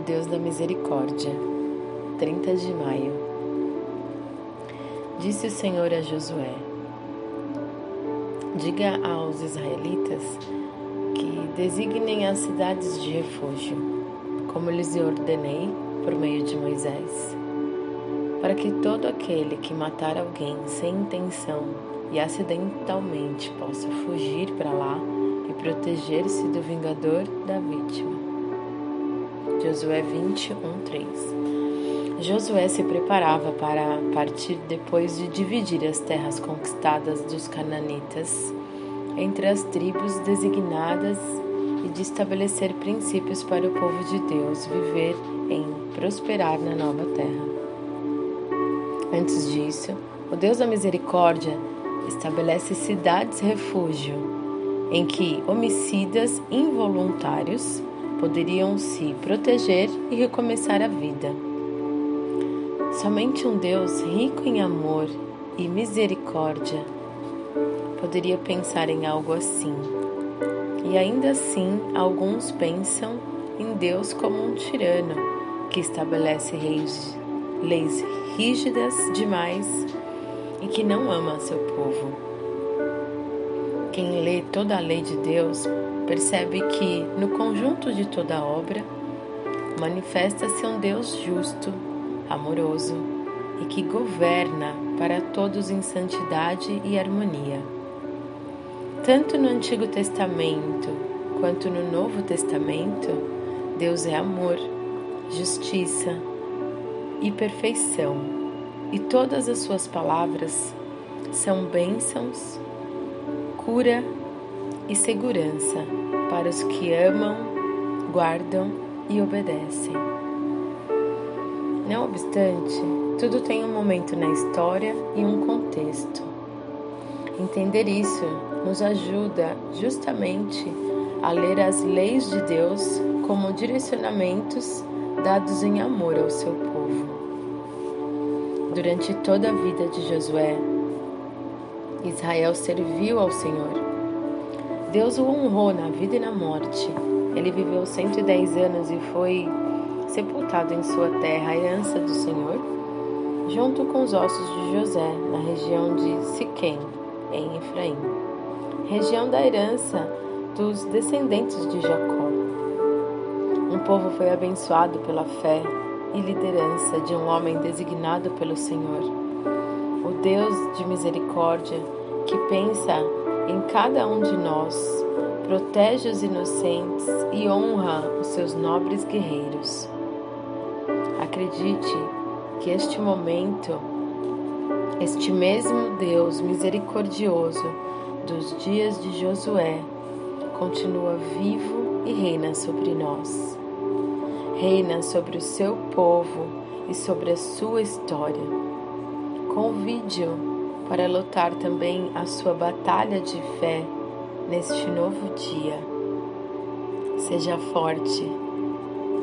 o Deus da misericórdia. 30 de maio. Disse o Senhor a Josué: Diga aos israelitas que designem as cidades de refúgio, como lhes ordenei por meio de Moisés, para que todo aquele que matar alguém sem intenção e acidentalmente possa fugir para lá e proteger-se do vingador da vítima. Josué 21, 3 Josué se preparava para partir depois de dividir as terras conquistadas dos cananitas entre as tribos designadas e de estabelecer princípios para o povo de Deus viver em prosperar na nova terra. Antes disso, o Deus da misericórdia estabelece cidades-refúgio em que homicidas involuntários poderiam se proteger e recomeçar a vida. Somente um Deus rico em amor e misericórdia poderia pensar em algo assim. E ainda assim, alguns pensam em Deus como um tirano que estabelece leis, leis rígidas demais e que não ama seu povo. Quem lê toda a lei de Deus percebe que, no conjunto de toda a obra, manifesta-se um Deus justo, amoroso e que governa para todos em santidade e harmonia. Tanto no Antigo Testamento quanto no Novo Testamento, Deus é amor, justiça e perfeição, e todas as suas palavras são bênçãos, cura e segurança para os que amam, guardam e obedecem. Não obstante, tudo tem um momento na história e um contexto. Entender isso nos ajuda justamente a ler as leis de Deus como direcionamentos dados em amor ao seu povo. Durante toda a vida de Josué, Israel serviu ao Senhor. Deus o honrou na vida e na morte. Ele viveu 110 anos e foi sepultado em sua terra, a herança do Senhor, junto com os ossos de José, na região de Siquém, em Efraim, região da herança dos descendentes de Jacó. Um povo foi abençoado pela fé e liderança de um homem designado pelo Senhor, o Deus de misericórdia que pensa em cada um de nós, protege os inocentes e honra os seus nobres guerreiros. Acredite que este momento este mesmo Deus misericordioso dos dias de Josué continua vivo e reina sobre nós. Reina sobre o seu povo e sobre a sua história. Convide-o para lutar também a sua batalha de fé neste novo dia. Seja forte,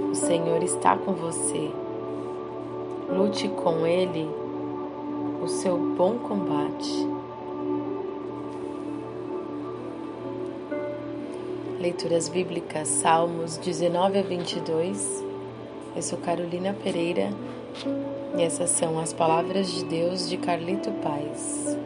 o Senhor está com você. Lute com Ele o seu bom combate. Leituras Bíblicas, Salmos 19 a 22. Eu sou Carolina Pereira e essas são as palavras de Deus de Carlito Paz.